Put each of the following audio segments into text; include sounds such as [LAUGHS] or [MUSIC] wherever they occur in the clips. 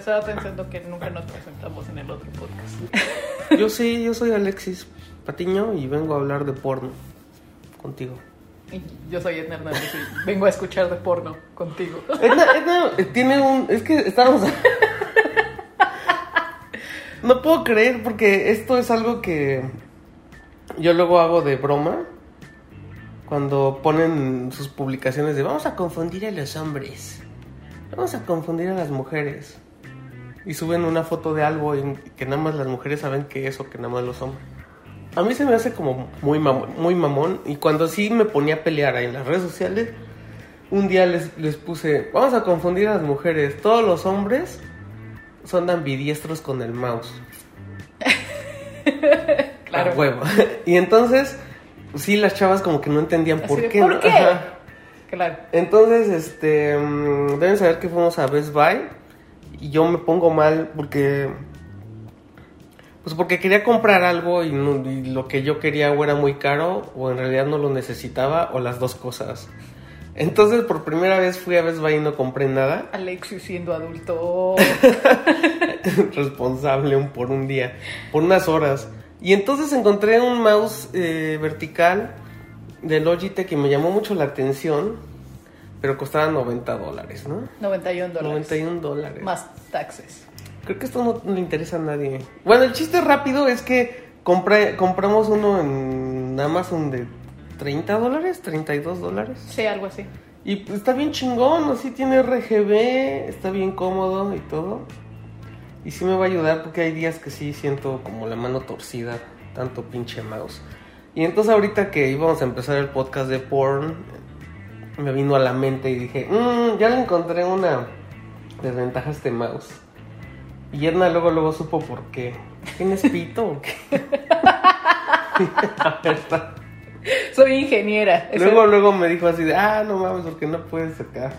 estaba pensando que nunca nos presentamos en el otro podcast. [LAUGHS] Yo sí, yo soy Alexis Patiño y vengo a hablar de porno contigo. Y yo soy Edna Hernández y vengo a escuchar de porno contigo. Edna, Edna eh, tiene un... Es que estábamos... No puedo creer porque esto es algo que yo luego hago de broma. Cuando ponen sus publicaciones de vamos a confundir a los hombres. Vamos a confundir a las mujeres. Y suben una foto de algo y que nada más las mujeres saben que es o que nada más los hombres. A mí se me hace como muy mamón, muy mamón. Y cuando sí me ponía a pelear ahí en las redes sociales, un día les, les puse, vamos a confundir a las mujeres. Todos los hombres son ambidiestros con el mouse. [LAUGHS] Claro. A huevo. [LAUGHS] Y entonces, sí, las chavas como que no entendían Así por de, qué. ¿por ¿no? qué? Ajá. Claro. Entonces, este, mm, deben saber que fuimos a Best Buy y yo me pongo mal porque, pues porque quería comprar algo y, no- y lo que yo quería o era muy caro o en realidad no lo necesitaba o las dos cosas. Entonces, por primera vez fui a Best Buy y no compré nada. Alexis siendo adulto. [LAUGHS] responsable un- por un día, por unas horas. Y entonces encontré un mouse eh, vertical de Logitech que me llamó mucho la atención, pero costaba 90 dólares, ¿no? 91 dólares. 91 dólares. Más taxes. Creo que esto no, no le interesa a nadie. Bueno, el chiste rápido es que compré, compramos uno en Amazon de 30 dólares, 32 dólares. Sí, algo así. Y pues, está bien chingón, así tiene RGB, está bien cómodo y todo. Y sí me va a ayudar porque hay días que sí siento como la mano torcida, tanto pinche mouse. Y entonces ahorita que íbamos a empezar el podcast de porn, me vino a la mente y dije, "Mm, ya le encontré una desventaja a este mouse. Y Edna luego luego supo por qué. ¿Tienes pito o qué? [LAUGHS] La verdad. Soy ingeniera. Luego, luego me dijo así de, ah, no mames, porque no puedes acá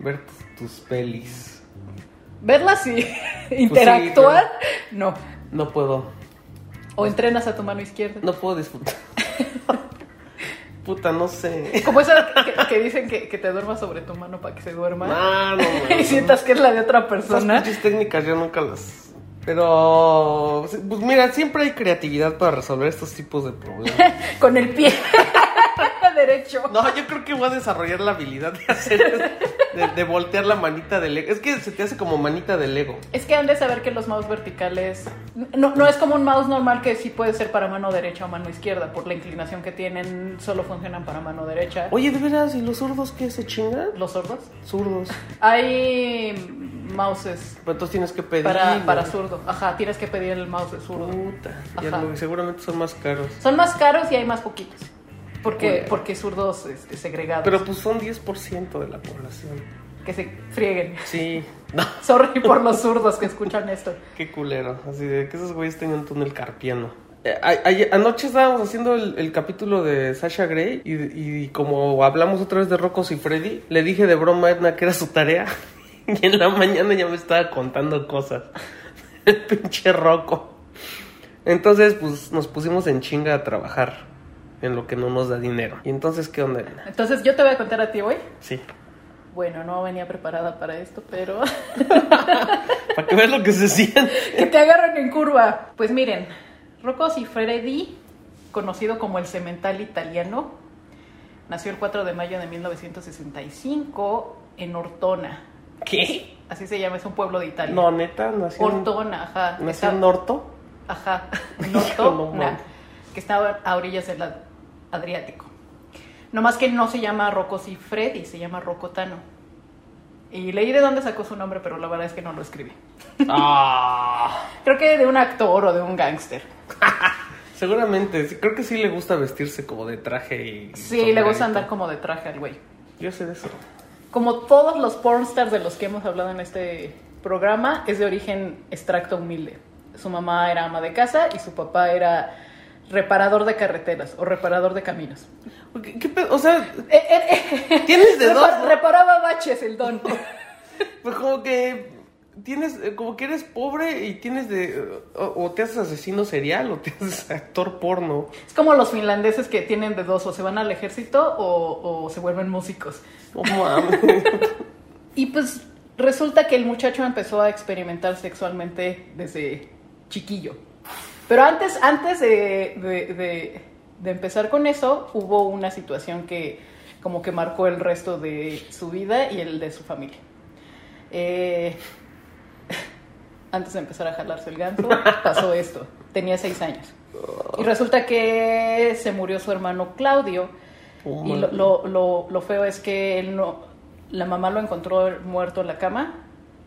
ver tus, tus pelis. Verlas y [LAUGHS] interactuar, no. No puedo, O entrenas a tu mano izquierda. no puedo disfrutar. Puta, no sé. Como eso que, que dicen que, que te duermas sobre tu mano para que se duerma. Ah, no, [LAUGHS] y mames. sientas que es la de otra Esas persona. pinches técnicas yo nunca las... Pero, pues mira, siempre hay creatividad para resolver estos tipos de problemas. [LAUGHS] Con el pie [LAUGHS] derecho. No, yo creo que voy a desarrollar la habilidad de hacer, de, de voltear la manita del Lego. Es que se te hace como manita de Lego. Es que han de saber que los mouse verticales no, no es como un mouse normal que sí puede ser para mano derecha o mano izquierda. Por la inclinación que tienen, solo funcionan para mano derecha. Oye, ¿de veras? ¿Y los zurdos qué se chingan? Los sordos. Zurdos. Hay mouses Pero entonces tienes que pedir. para, ¿no? para zurdo. Ajá, tienes que pedir el mouse de zurdo. Puta. Ya Ajá. lo- seguramente son más caros. Son más caros y hay más poquitos. Porque, porque zurdos segregados. Pero pues son 10% de la población. que se frieguen. Sí. [LAUGHS] No, Sorry por los zurdos que escuchan esto. [LAUGHS] qué culero. Así de que esos güeyes tengan túnel carpiano. Eh, a- a- anoche estábamos haciendo el, el capítulo de Sasha Grey y, y como hablamos otra vez de Rocos y Freddy, le dije de broma a Edna que era su tarea [LAUGHS] y en la mañana ya me estaba contando cosas. El pinche Rocco. Entonces, pues nos pusimos en chinga a trabajar en lo que no nos da dinero. ¿Y entonces qué onda? Entonces, yo te voy a contar a ti hoy. Sí. Bueno, no venía preparada para esto, pero [LAUGHS] Para que veas lo que se siente. que te agarren en curva. Pues miren, Rocco Freddy, conocido como el cemental italiano, nació el 4 de mayo de 1965 en Ortona. ¿Qué? Así se llama, es un pueblo de Italia. No, neta, nació en, Ortona, ajá. nació en Norto. Ajá, [LAUGHS] No Ortona, mames. que estaba a orillas del Ad- Adriático. No más que no se llama Rocco Freddy, se llama Rocotano. Y leí de dónde sacó su nombre, pero la verdad es que no lo escribí. Ah. [LAUGHS] Creo que de un actor o de un gángster. [LAUGHS] Seguramente, creo que sí le gusta vestirse como de traje y. Sí, le gusta andar como de traje al güey. Yo sé de eso. Como todos los pornstars de los que hemos hablado en este programa, es de origen extracto humilde. Su mamá era ama de casa y su papá era reparador de carreteras o reparador de caminos. ¿Qué, qué pedo? O sea, Eh, eh, eh, [LAUGHS] tienes de dos. repa- reparaba baches el don. Pues como que tienes, como que eres pobre y tienes de. O, o te haces asesino serial o te haces actor porno. Es como los finlandeses que tienen de dos, o se van al ejército o, o se vuelven músicos. No mames. [LAUGHS] Y pues resulta que el muchacho empezó a experimentar sexualmente desde chiquillo. Pero antes, antes de, de- empezar con eso, hubo una situación que como que marcó el resto de su vida y el de su familia. Eh, [LAUGHS] antes de empezar a jalarse el ganso, pasó esto. Tenía seis años. Y resulta que se murió su hermano Claudio. Y lo- lo- lo feo es que él no, la mamá lo encontró muerto en la cama,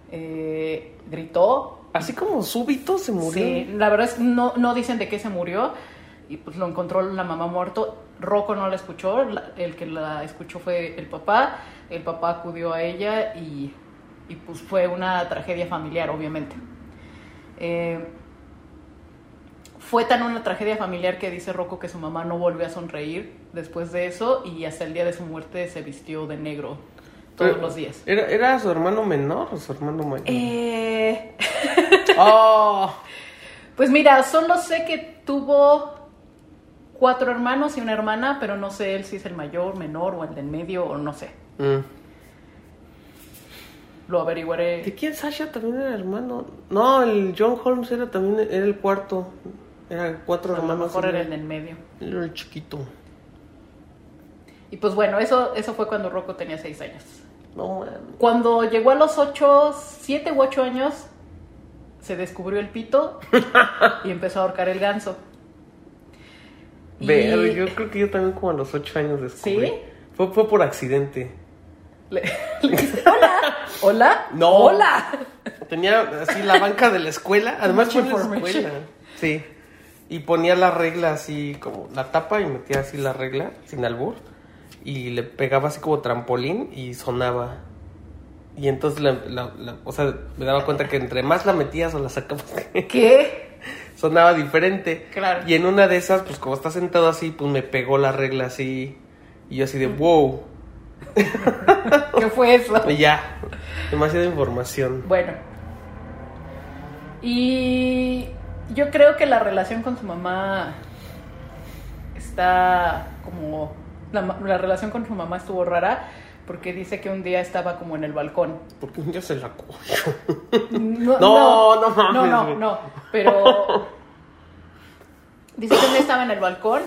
eh, gritó. Así como súbito se murió. Sí, la verdad es no, no dicen de qué se murió. Y pues lo encontró la mamá muerto. Rocco no la escuchó. el que la escuchó fue el papá. El papá acudió a ella y, y, pues fue una tragedia familiar, obviamente. Eh, fue tan una tragedia familiar que dice Rocco que su mamá no volvió a sonreír después de eso y hasta el día de su muerte se vistió de negro todos Pero, los días. ¿Era, ¿Era su hermano menor o su hermano mayor? Eh, [LAUGHS] ¡Oh! Pues mira, solo sé que tuvo cuatro hermanos y una hermana, pero no sé él si es el mayor, menor o el del medio o no sé. Mm. Lo averiguaré. ¿De quién Sasha también era hermano? No, el John Holmes era también era el cuarto. Eran cuatro A lo hermanos. mejor él era el del medio. él era el chiquito. Y pues bueno, eso, eso fue cuando Rocco tenía seis años. No. Cuando llegó a los ocho, siete u ocho años, se descubrió el pito y empezó a ahorcar el ganso. Y- Pero yo creo que yo también como a los ocho años descubrí. ¿Sí? Fue, fue por accidente. Le, [LAUGHS] le dijiste, hola, hola, No. hola. Tenía así la banca de la escuela. Además fue la escuela. Sí. Y ponía la regla así como la tapa y metía así la regla sin albur. Y le pegaba así como trampolín y sonaba. Y entonces, la, la- la- o sea, me daba cuenta que entre más la metías o la sacabas, ¿Qué? [LAUGHS] sonaba diferente. Claro. Y en una de esas, pues como está sentado así, pues me pegó la regla así. Y yo así de, wow. [LAUGHS] ¿Qué fue eso? Y ya. Demasiada información. Bueno. Y yo creo que la relación con su mamá está como... La, relación con su mamá estuvo rara porque dice que un día estaba como en el balcón. Porque un día se la cogió. No, [LAUGHS] No, no mames, No, no, no. Pero dice que un día estaba en el balcón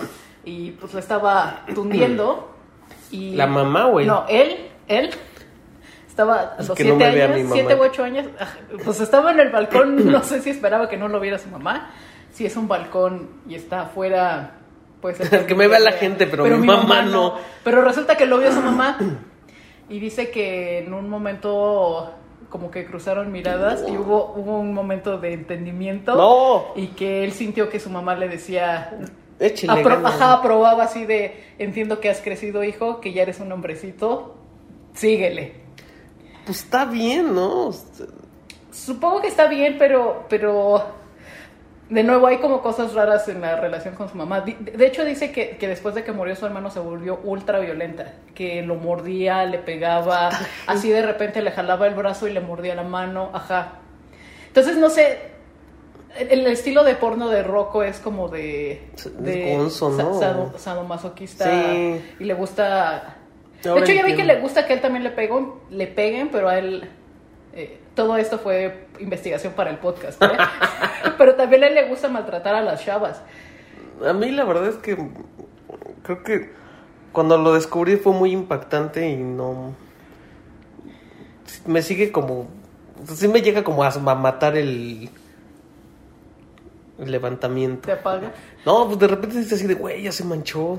y pues lo estaba tundiendo. Y ¿La mamá, güey? No, él, él. Estaba a Es los no siete años, siete u ocho años, ah, pues estaba en el balcón, no sé si esperaba que no lo viera su mamá. Si es un balcón y está afuera, pues... [LAUGHS] Que me vea la gente, pero mi mamá no. Pero resulta que lo vio su mamá y dice que en un momento como que cruzaron miradas y hubo, hubo un momento de entendimiento No. y que él sintió que su mamá le decía, Échale apro- ajá, aprobaba así de, entiendo que has crecido hijo, que ya eres un hombrecito, síguele. Pues está bien, ¿no? Supongo que está bien, pero, pero de nuevo hay como cosas raras en la relación con su mamá. De hecho dice que, que después de que murió su hermano se volvió ultra violenta, que lo mordía, le pegaba, [LAUGHS] así de repente le jalaba el brazo y le mordía la mano, ajá. Entonces no sé, el, estilo de porno de Rocco es como de... De gonzo, ¿no? sado- sadomasoquista Sí. y le gusta... De hecho ya vi que le gusta que él también le peguen, le peguen, pero a él eh, todo esto fue investigación para el podcast, ¿eh? [LAUGHS] pero también a él le gusta maltratar a las chavas. A mí la verdad es que creo que cuando lo descubrí fue muy impactante y no... Me sigue como... Sí me llega como a, a matar el... El levantamiento. ¿Te apaga? No, pues de repente dices así de, güey, ya se manchó.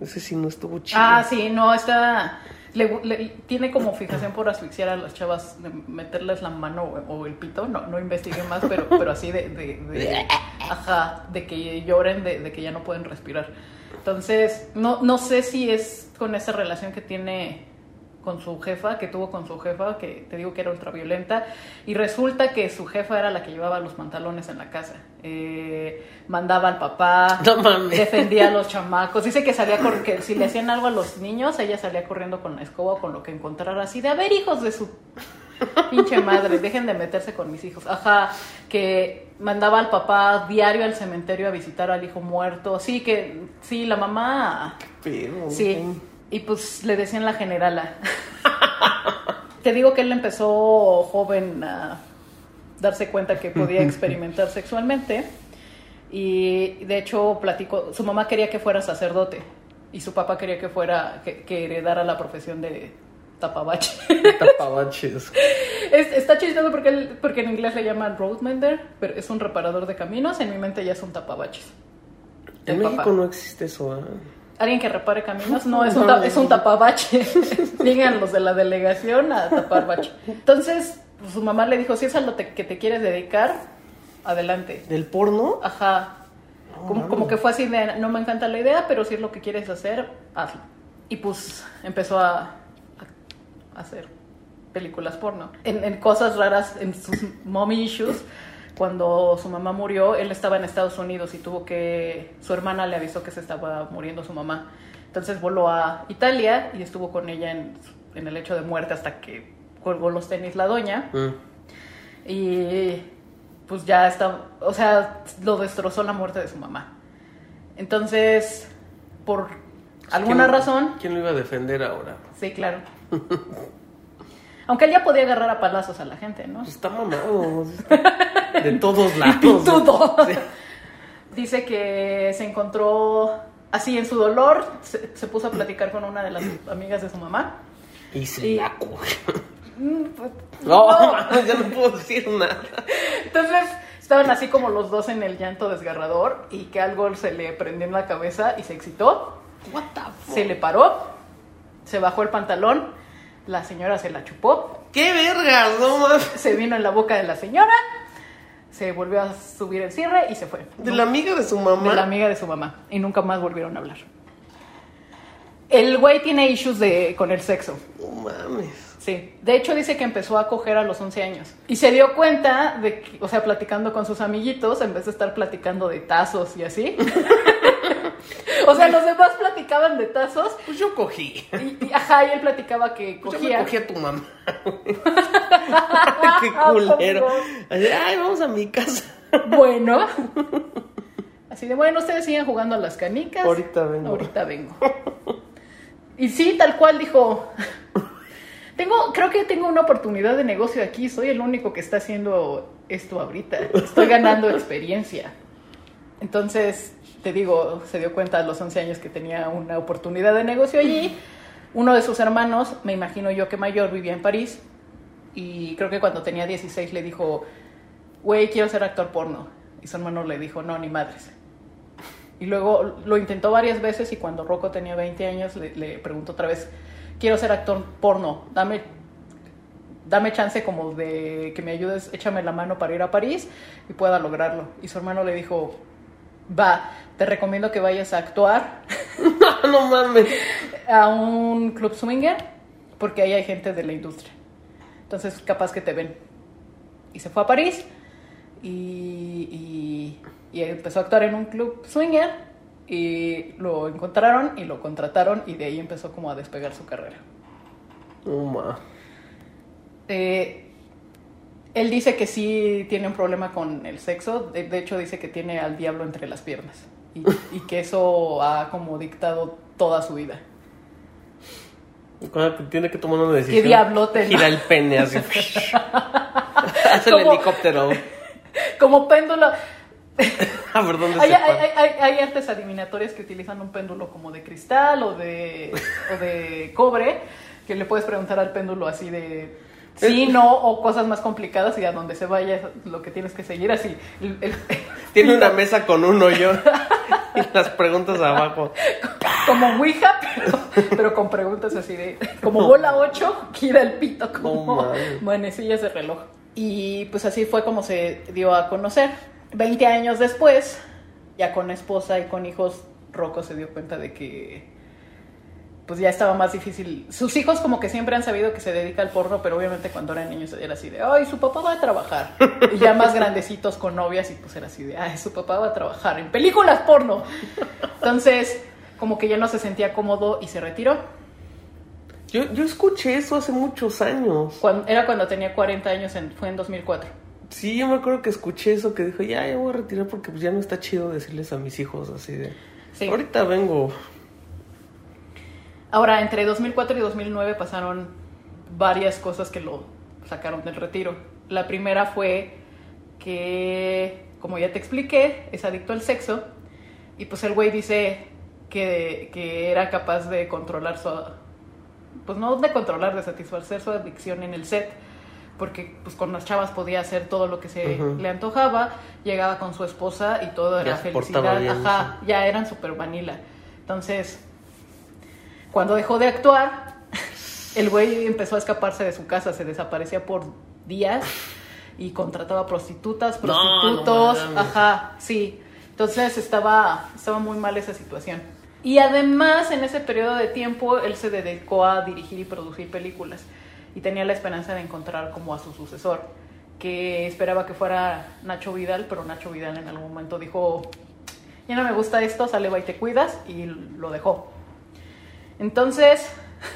Ese sí no estuvo chido. Ah, sí, no, está... Le, tiene como fijación por asfixiar a las chavas, de meterles la mano o, o el pito, no, no investigué más, pero, [LAUGHS] pero así de, de, de- ajá, de que lloren, de, de que ya no pueden respirar. Entonces, no, no sé si es con esa relación que tiene con su jefa, que tuvo con su jefa, que te digo que era ultraviolenta, y resulta que su jefa era la que llevaba los pantalones en la casa. Eh, mandaba al papá, No defendía a los chamacos. Dice que salía con, que si le hacían algo a los niños, ella salía corriendo con la escoba o con lo que encontrara así de a ver hijos de su pinche madre, dejen de meterse con mis hijos. Ajá, que mandaba al papá diario al cementerio a visitar al hijo muerto. Sí, que sí, la mamá Pero, Sí. Y pues le decían la generala. [LAUGHS] te digo que él empezó joven a darse cuenta que podía [LAUGHS] experimentar sexualmente y de hecho platicó, su mamá quería que fuera sacerdote y su papá quería que fuera, que, que heredara la profesión de tapabache. Tapabaches. [LAUGHS] Es- está chistoso porque, él- porque en inglés le llaman roadmender, pero es un reparador de caminos, en mi mente ya es un tapabaches. En México papá. no existe eso, ¿eh? Alguien que repare caminos, no, [LAUGHS] es un, ta- es un tapabache. [LAUGHS] Llegan los de la delegación a tapar bache. Entonces, su mamá le dijo, si es a lo te- que te quieres dedicar, adelante. ¿Del porno? Ajá. Como, como que fue así de, no me encanta la idea, pero si es lo que quieres hacer, hazlo. Y pues empezó a, a hacer películas porno. En, en cosas raras, en sus mommy issues, cuando su mamá murió, él estaba en Estados Unidos y tuvo que, su hermana le avisó que se estaba muriendo su mamá. Entonces voló a Italia y estuvo con ella en, en el hecho de muerte hasta que colgó los tenis la doña. Mm. Y pues ya está, o sea, lo destrozó la muerte de su mamá. Entonces, por alguna ¿Quién- razón, ¿Quién lo iba a defender ahora? sí, claro. [LAUGHS] Aunque él ya podía agarrar a palazos a la gente, ¿no? Pues está mamado. De todos [LAUGHS] lados. Pintudo. Sí. Dice que se encontró así en su dolor, se, se puso a platicar con una de las amigas de su mamá. Y se Y- la. Mm, pues, No, [LAUGHS] no. ya no puedo decir nada. Entonces estaban así como los dos en el llanto desgarrador y que algo se le prendió en la cabeza y se excitó. What the fuck? Se le paró, se bajó el pantalón, la señora se la chupó, ¡Qué vergas! No mames. se vino en la boca de la señora, se volvió a subir el cierre y se fue. De la amiga de su mamá. De la amiga de su mamá. Y nunca más volvieron a hablar. El güey tiene issues de, con el sexo. No mames. Sí, de hecho dice que empezó a coger a los 11 años y se dio cuenta de que, o sea, platicando con sus amiguitos en vez de estar platicando de tazos y así. [LAUGHS] o sea, los demás platicaban de tazos Pues yo cogí. y, y, ajá, y él platicaba que Pues yo cogía. me cogí a tu mamá. [LAUGHS] [LAUGHS] Qué culero. Así, ay, vamos a mi casa. Bueno. Así de, bueno, ustedes siguen jugando a las canicas. Ahorita vengo. Ahorita vengo. Y sí, tal cual dijo. Tengo, creo que tengo una oportunidad de negocio aquí. Soy el único que está haciendo esto ahorita. Estoy ganando experiencia. Entonces, te digo, se dio cuenta a los 11 años que tenía una oportunidad de negocio allí. Uno de sus hermanos, me imagino yo que mayor, vivía en París. Y creo que cuando tenía 16 le dijo, güey, quiero ser actor porno. Y su hermano le dijo, no, ni madres. Y luego lo intentó varias veces y cuando Rocco tenía 20 años le, le preguntó otra vez, quiero ser actor porno, dame, dame chance como de que me ayudes, échame la mano para ir a París y pueda lograrlo. Y su hermano le dijo, va, te recomiendo que vayas a actuar No, [LAUGHS] no mames. a un club swinger porque ahí hay gente de la industria. Entonces, capaz que te ven. Y se fue a París y, y- y empezó a actuar en un club swinger y lo encontraron y lo contrataron y de ahí empezó como a despegar su carrera. Mames. Eh, él dice que sí tiene un problema con el sexo, de, de hecho dice que tiene al diablo entre las piernas y, y que eso ha como dictado toda su vida. Cuando tiene que tomar una decisión. ¿Qué diablote? Gira el pene así. [LAUGHS] Hace el helicóptero. Como péndulo. A ver dónde Hay, hay- hay- hay artes adivinatorias que utilizan un péndulo como de cristal o de, o de cobre, que le puedes preguntar al péndulo así de sí, no, o cosas más complicadas y a donde se vaya es lo que tienes que seguir así. El- el- [LAUGHS] Tiene una mesa con un hoyo y las preguntas abajo. [LAUGHS] como Ouija, pero, pero con preguntas así de como bola 8, gira el pito como manecillas de reloj. Y pues así fue como se dio a conocer. 20 años después, ya con esposa y con hijos, Rocco se dio cuenta de que pues ya estaba más difícil. Sus hijos como que siempre han sabido que se dedica al porno, pero obviamente cuando eran niños era así de, ay, su papá va a trabajar. Y ya más grandecitos con novias y pues era así de, ay, su papá va a trabajar en películas porno. Entonces, como que ya no se sentía cómodo y se retiró. Yo, yo escuché eso hace muchos años. Cuando, era cuando tenía 40 años, en- fue en 2004. Sí, yo me acuerdo que escuché eso que dijo, ya, ya voy a retirar porque pues ya no está chido decirles a mis hijos así de... Sí. Ahorita vengo. Ahora, entre 2004 y 2009 pasaron varias cosas que lo sacaron del retiro. La primera fue que, como ya te expliqué, es adicto al sexo y pues el güey dice que, que era capaz de controlar su... Pues no de controlar, de satisfacer su adicción en el set porque pues con las chavas podía hacer todo lo que se le antojaba, llegaba con su esposa y todo era Ya felicidad, bien, ajá, ya eran super vanilla. Entonces, cuando dejó de actuar, el güey empezó a escaparse de su casa, se desaparecía por días y contrataba prostitutas, No, no prostitutos, mames. ajá, sí. Entonces estaba, estaba muy mal esa situación. Y además, en ese periodo de tiempo, él se dedicó a dirigir y producir películas y tenía la esperanza de encontrar como a su sucesor, que esperaba que fuera Nacho Vidal, pero Nacho Vidal en algún momento dijo, ya no me gusta esto, sale va y te cuidas, y lo dejó. Entonces,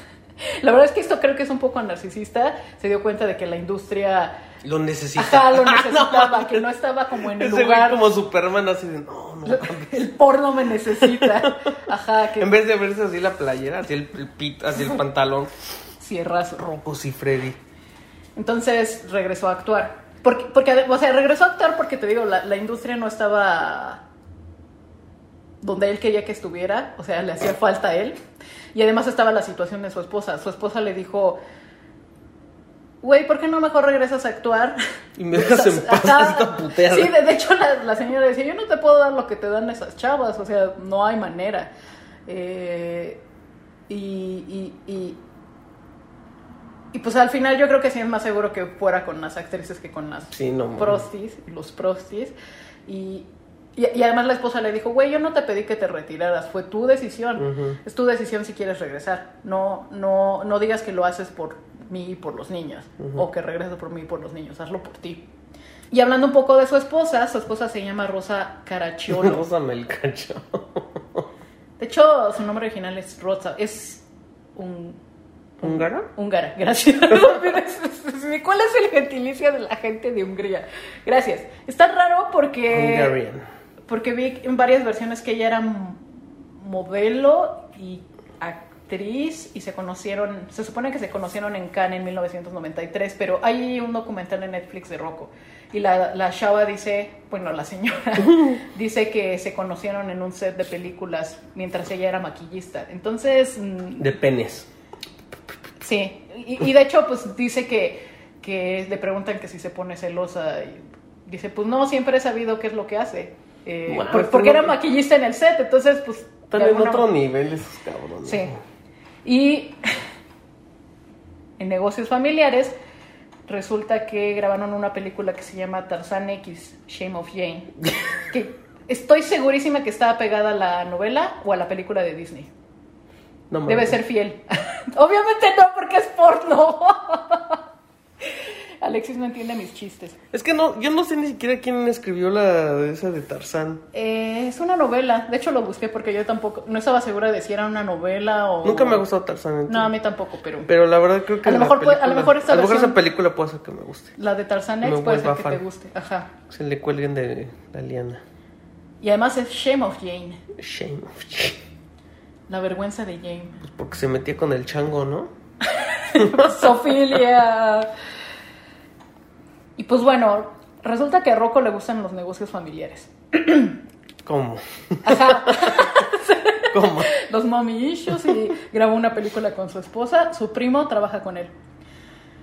[LAUGHS] la verdad es que esto creo que es un poco narcisista, se dio cuenta de que la industria, Lo necesita. ajá, lo [LAUGHS] No, necesitaba, que no estaba como en [LAUGHS] el Ese lugar, como Superman así de, no, no. el porno me necesita, ajá, que En vez de verse así la playera, así el, el pit, así el pantalón. cierras rojo. O si Freddy. Entonces regresó a actuar. Porque, porque, o sea, regresó a actuar porque te digo, la, la industria no estaba donde él quería que estuviera, o sea, le hacía falta a él. Y además estaba la situación de su esposa. Su esposa le dijo, güey, ¿por qué no mejor regresas a actuar? Y me dejas en paz, esta puteada. Sí, de, de hecho la, la señora decía, yo no te puedo dar lo que te dan esas chavas, o sea, no hay manera. Eh, y, y, y, y, pues al final yo creo que sí es más seguro que fuera con las actrices que con las Sí, no, prostis, los prostis. Y, y, y además la esposa le dijo, güey, yo no te pedí que te retiraras, fue tu decisión. Es tu decisión si quieres regresar. No, no, no digas que lo haces por mí y por los niños, o que regresas por mí y por los niños, hazlo por ti. Y hablando un poco de su esposa, su esposa se llama Rosa Caracciolo. [LAUGHS] Rózame el cacho. De hecho, su nombre original es Rosa, es un ¿Húngara? Húngara, gracias. [LAUGHS] ¿Cuál es el gentilicio de la gente de Hungría? Gracias. Está raro porque Hungarian. Porque vi en varias versiones que ella era modelo y actriz y se conocieron, se supone que se conocieron en Cannes en 1993, pero hay un documental en Netflix de Rocco y la, la chava dice, bueno, la señora [LAUGHS] dice que se conocieron en un set de películas mientras ella era maquillista. Entonces, mm, De penes. Sí, y, y de hecho, pues dice que, que le preguntan que si se pone celosa. Y dice, pues no, siempre he sabido qué es lo que hace. Eh, por- esto porque era maquillista en el set, entonces, pues. Están en otro nivel esos cabrones. Sí. Y [LAUGHS] en negocios familiares, resulta que grabaron una película que se llama Tarzan X, Shame of Jane. [LAUGHS] que estoy segurísima que estaba pegada a la novela o a la película de Disney. No Debe ser fiel. [LAUGHS] Obviamente no, porque es porno. Alexis no entiende mis chistes. Es que no, yo no sé ni siquiera quién escribió la esa de Tarzán. Eh, es una novela. De hecho, lo busqué porque yo tampoco. No estaba segura de si era una novela o. Nunca me ha gustado Tarzán. entonces. No, a mí tampoco, pero. Pero la verdad creo que A lo mejor puede- a lo película- mejor esta a lo mejor versión- esa película puede ser que me guste. La de Tarzan Me X puede ser que fan. te guste. Ajá. Se le cuelguen de la liana. Y además es Shame of Jane. Shame of Jane. La vergüenza de Jane. Pues porque se metía con el chango, ¿no? [LAUGHS] Sofilia. [LAUGHS] Y pues bueno, resulta que a Rocco le gustan los negocios familiares. [CLEARS THROAT] ¿Cómo? Ajá. [LAUGHS] ¿Cómo? los mommy issues y grabó una película con su esposa. Su primo trabaja con él.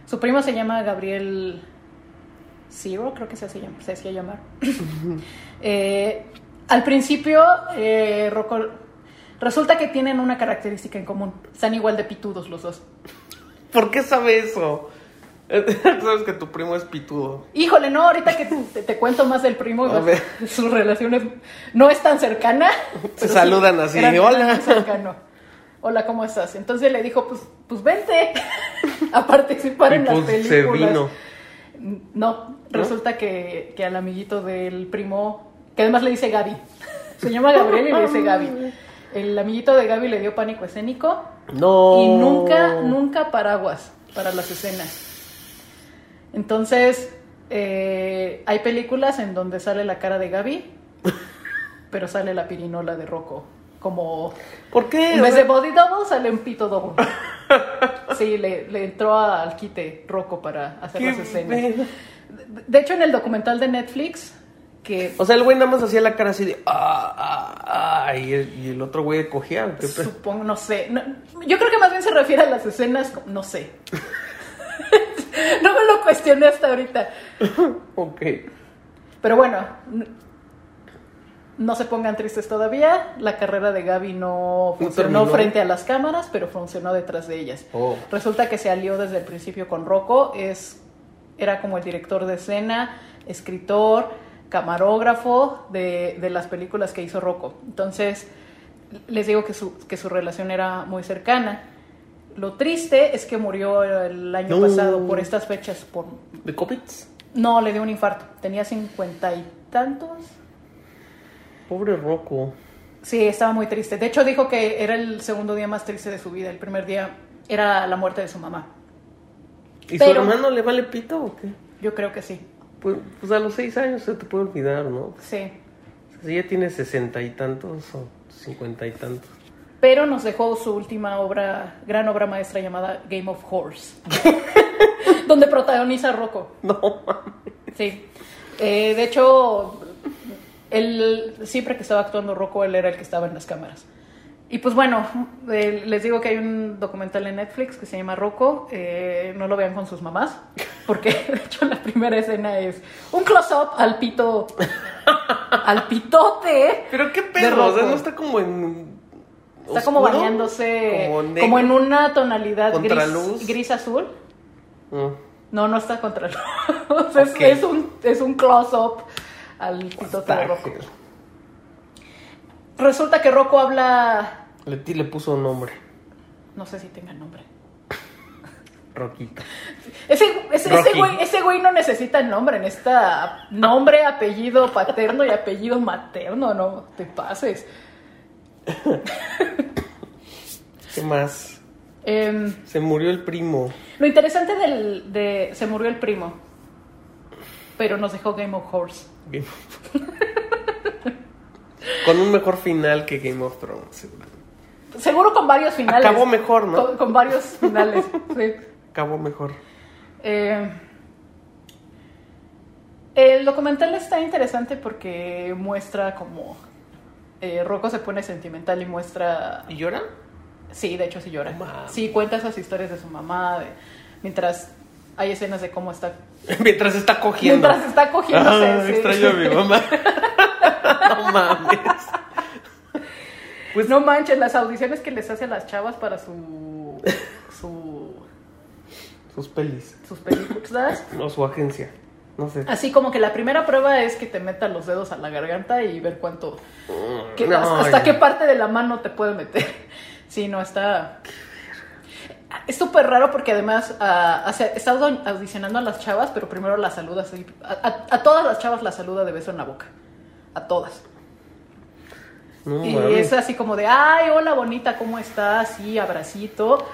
Su primo se llama Gabriel Zero, creo que se, hacía llamar. [LAUGHS] Eh, al principio, eh, Rocco, resulta que tienen una característica en común. Están igual de pitudos los dos. ¿Por qué sabe eso? [LAUGHS] Sabes que tu primo es pitudo. Híjole, no, ahorita que te, te cuento más del primo, A ver. [LAUGHS] su relación es- no es tan cercana. [LAUGHS] sí saludan así, "Hola". cercano. Hola, ¿cómo estás? Entonces le dijo, pues, pues vente a participar Y en las pues películas. se vino. No, resulta que, que al amiguito del primo, que además le dice Gaby, se llama Gabriel y le dice Gaby. El amiguito de Gaby le dio pánico escénico No. y nunca, nunca paraguas para las escenas. Entonces, eh, hay películas en donde sale la cara de Gaby, [LAUGHS] pero sale la pirinola de Rocco. Como ¿Por qué? en vez de body double, sale un pito double. [LAUGHS] Sí, le, le entró al quite Rocco para hacer las escenas. De hecho, en el documental de Netflix, que O sea, el güey nada más hacía la cara así de. Ah, ah, ah, y, el, y el otro güey cogía. ¿qué pe- supongo, no sé. no- yo creo que más bien se refiere a las escenas, no sé. Cuestioné hasta ahorita. [LAUGHS] Ok. Pero bueno, no se pongan tristes todavía. La carrera de Gaby no funcionó frente a las cámaras, pero funcionó detrás de ellas. Oh. Resulta que se alió desde el principio con Rocco. Es, era como el director de escena, escritor, camarógrafo de, de las películas que hizo Rocco. Entonces, les digo que su, que su relación era muy cercana. Lo triste es que murió el año No. pasado por estas fechas, por ¿De COVID? no, le dio un infarto. Tenía cincuenta y tantos. Pobre Rocco. Sí, estaba muy triste. De hecho, dijo que era el segundo día más triste de su vida. El primer día era la muerte de su mamá. ¿Y Pero- su hermano le vale pito o qué? Yo creo que sí. Pues, pues a los seis años se te puede olvidar, ¿no? Sí. Si ya tiene sesenta y tantos o cincuenta y tantos. Pero nos dejó su última obra, gran obra maestra llamada Game of Horse, [LAUGHS] donde protagoniza a Rocco. No mames. Sí. Eh, de hecho, él, siempre que estaba actuando Rocco, él era el que estaba en las cámaras. Y pues bueno, eh, les digo que hay un documental en Netflix que se llama Rocco. eh, no lo vean con sus mamás, porque [LAUGHS] de hecho la primera escena es un close-up al pito, al pitote. Pero qué pedo, o sea, no está como en. Está como bañándose, Como en una tonalidad gris, gris azul. Mm. No, no está contra luz. [LAUGHS] es, Ok. es un, es un close-up al pitote de Rocco. Resulta que Rocco habla. Le, ti- le puso un nombre. No sé si tenga nombre. Roquito. Ese, ese, güey, ese güey no necesita nombre, necesita nombre, apellido paterno y apellido materno, no te pases. [LAUGHS] ¿Qué más? Em, Se murió el primo. lo interesante del, de. Se murió el primo, pero nos dejó Game of Horse. Game of- Con un mejor final que Game of Thrones. seguramente. Seguro con varios finales. Acabó mejor, ¿no? Con, con varios finales, sí. Acabó mejor. Eh, el documental está interesante porque muestra como eh, Rocco se pone sentimental y muestra... ¿Y llora? Sí, de hecho sí llora. Mames. Sí, cuenta esas historias de su mamá, de- mientras hay escenas de cómo está... [LAUGHS] Mientras está cogiendo. Mientras está cogiéndose. Ah, sí. extraño a mi mamá. [LAUGHS] no mames. Pues no manches, las audiciones que les hace a las chavas para su... su Sus pelis. sus películas. No, su agencia. No sé. Así como que la primera prueba es que te metan los dedos a la garganta y ver cuánto... ¿Qué- No, ¿Hasta qué parte de la mano te puede meter? Sí, no, está... Es súper raro porque además está audi- audicionando a las chavas, pero primero las saluda así. A, a- a todas las chavas las saluda de beso en la boca. A todas. No y es así como de, ay, hola bonita, ¿cómo estás? Sí, abracito.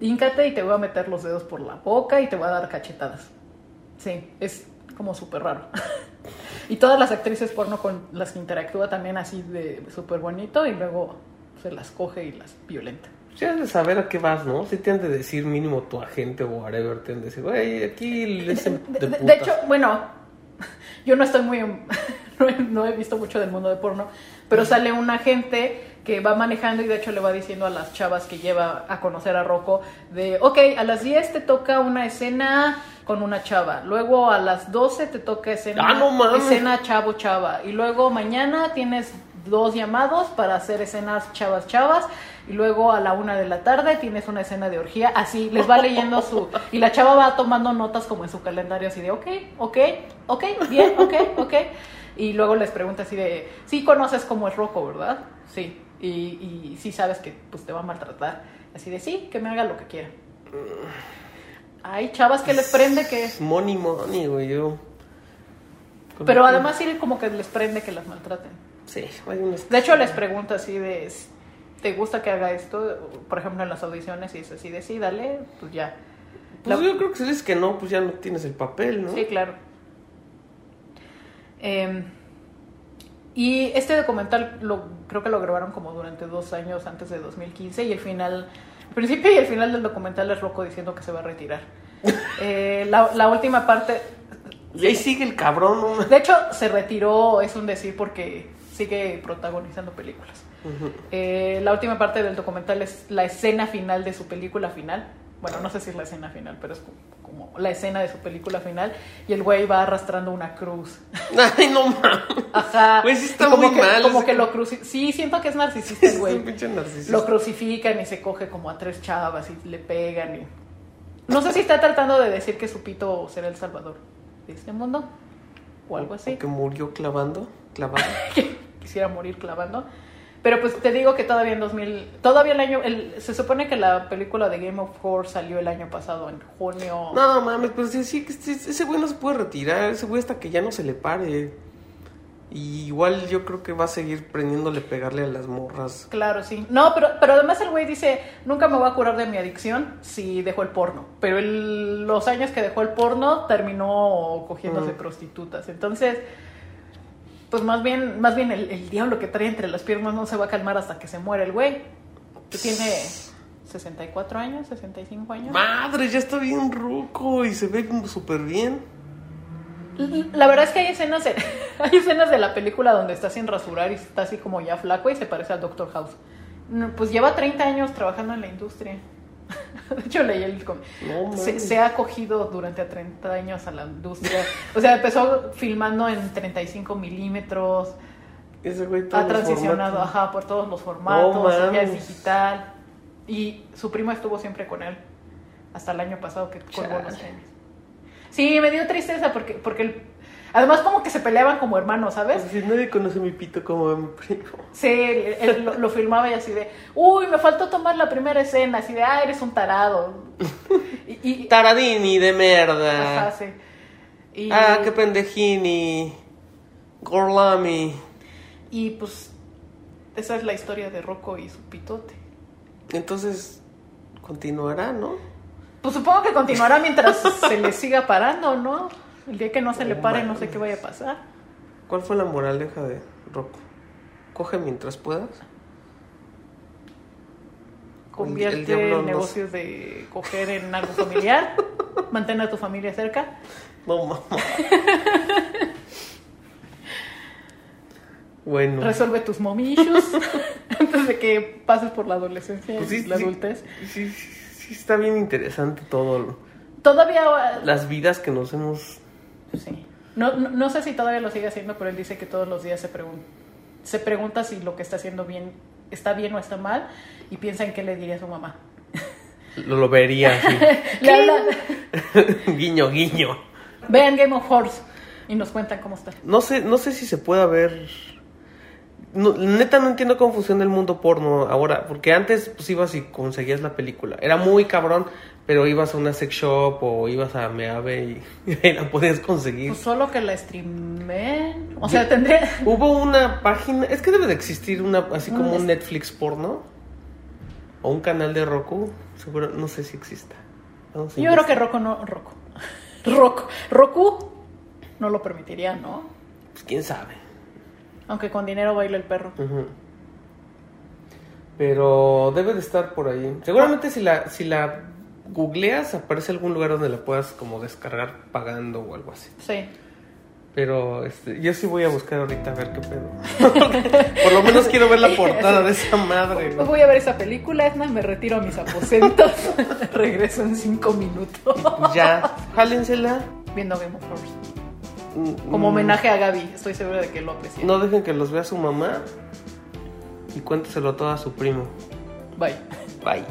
Híncate y te voy a meter los dedos por la boca y te voy a dar cachetadas. Sí, es como súper raro. [LAUGHS] y todas las actrices porno con las que interactúa también así de súper bonito y luego se las coge y las violenta. Sí has de saber a qué vas, ¿no? Si te han de decir mínimo tu agente o whatever, te han de decir, güey, aquí le hacen De, de, de- de putas". hecho, bueno, [LAUGHS] yo no estoy muy... [LAUGHS] No he, no he visto mucho del mundo de porno, pero sale un agente que va manejando y de hecho le va diciendo a las chavas que lleva a conocer a Rocco de, ok, a las 10 te toca una escena con una chava, luego a las 12 te toca escena, Ah, no escena chavo chava y luego mañana tienes dos llamados para hacer escenas chavas chavas y luego a la una de la tarde tienes una escena de orgía, así les va leyendo su y la chava va tomando notas como en su calendario así de ok, ok, ok, bien, ok, ok y luego les pregunta así de sí conoces cómo es Rocco, ¿verdad? Sí y, y sí sabes que pues te va a maltratar así de sí, que me haga lo que quiera hay chavas que les prende que Money, money, güey, yo. pero además sí como que les prende que las maltraten Sí, hay unos. De hecho, les pregunto así de, ¿te gusta que haga esto? Por ejemplo, en las audiciones y es así de, sí, dale, pues ya. Pues La- yo creo que si dices que no, pues ya no tienes el papel, ¿no? Sí, claro. Eh, Y este documental lo, creo que lo grabaron como durante dos años antes de 2015 y el final, el principio y el final del documental es Rocco diciendo que se va a retirar. [LAUGHS] Eh, la, la última parte, Y ahí sigue el cabrón. ¿no? de hecho se retiró, es un decir porque sigue protagonizando películas. Eh, la última parte del documental es la escena final de su película final. Bueno, no sé si es la escena final, pero es como, como la escena de su película final. Y el güey va arrastrando una cruz. [LAUGHS] Ay, no mames. Ajá. Sí está como muy que, mal Como ese- que lo crucifican. Sí, siento que es [LAUGHS] narcisista el Es güey. un pinche narcisista. Lo crucifican y se coge como a tres chavas y le pegan. Y... No sé si está tratando de decir que su pito será el salvador de este mundo. O algo así. Que murió clavando. Clavando. [LAUGHS] quisiera morir clavando. Pero pues te digo que todavía en 2000, todavía el año, el, se supone que la película de Game of Thrones salió el año pasado, en junio. No mames, pues sí, sí, que ese güey no se puede retirar. Ese güey hasta que ya no se le pare. Y igual yo creo que va a seguir prendiéndole pegarle a las morras. Claro, sí. No, pero, pero además el güey dice, nunca me voy a curar de mi adicción si dejo el porno. Pero el- los años que dejó el porno terminó cogiéndose Mm. prostitutas. Entonces, pues más bien, más bien el, el diablo que trae entre las piernas no se va a calmar hasta que se muere el güey. Que tiene 64 años, 65 años. Madre, ya está bien ruco y se ve como súper bien. La verdad es que hay escenas, de, [LAUGHS] hay escenas de la película donde está sin rasurar y está así como ya flaco y se parece al Doctor House. Pues lleva 30 años trabajando en la industria. [LAUGHS] De hecho, leí el No, se, ha acogido durante 30 años a la industria. O sea, empezó filmando en 35 milímetros, Ese güey ha transicionado ajá, por todos los formatos, No ya es digital. Y su primo estuvo siempre con él, hasta el año pasado que colgó los tenis. Sí, me dio tristeza porque, porque el- además como que se peleaban como hermanos, ¿sabes? Si nadie conoce mi pito como a mi primo. Sí, él, él lo, lo filmaba y así de, uy, me faltó tomar la primera escena, así de, ah, eres un tarado. Y, y- Taradini de merda. ajá, sí. Y, Ah, qué pendejini. Gorlami. y pues esa es la historia de Rocco y su pitote. Entonces, continuará, ¿no? Pues supongo que continuará mientras se le siga parando, ¿no? El día que no se le pare, no sé qué vaya a pasar. ¿Cuál fue la moraleja de Rocco? Coge mientras puedas. El Convierte diablo no- negocios de coger en algo familiar. [LAUGHS] Mantén a tu familia cerca. No, mamá. bueno. Resuelve tus issues [LAUGHS] antes de que pases por la adolescencia Pues y la sí. adultez. Sí, sí, sí, está bien interesante todo. Todavía. Las vidas que nos hemos... Sí. No, no, no sé si todavía lo sigue haciendo, pero él dice que todos los días se, pregun- se pregunta si lo que está haciendo bien está bien o está mal y piensa en qué le diría a su mamá. [LAUGHS] Lo, lo vería [LAUGHS] [LAUGHS] guiño, guiño. Vean Game of Thrones y nos cuentan cómo está. No sé, no sé si se pueda ver. No, neta no entiendo cómo funciona el mundo porno ahora, porque antes pues ibas y conseguías la película. Era muy cabrón, pero ibas a una sex shop o ibas a Meave y, [LAUGHS] y la podías conseguir. Pues solo que la streamen. O sea, tendría. Hubo una página, es que debe de existir una así como Un un Netflix porno o un canal de Roku, seguro no sé si exista. Yo creo que. Roku no. Roku. [LAUGHS] Roku. Roku no lo permitiría, ¿no? Pues, quién sabe. Aunque con dinero baila el perro. Pero debe de estar por ahí. Seguramente si la, si la googleas aparece algún lugar donde la puedas como descargar pagando o algo así. Sí. Pero este, yo sí voy a buscar ahorita a ver qué pedo. [LAUGHS] por lo menos quiero ver la portada de esa madre. Güey. voy a ver esa película, Edna, me retiro a mis aposentos. [LAUGHS] Regreso en cinco minutos. Ya, jálensela. Viendo Game of Thrones. Mm, Como mm, homenaje a Gaby, estoy segura de que lo aprecia. No dejen que los vea su mamá y cuénteselo todo a su primo. Bye. Bye.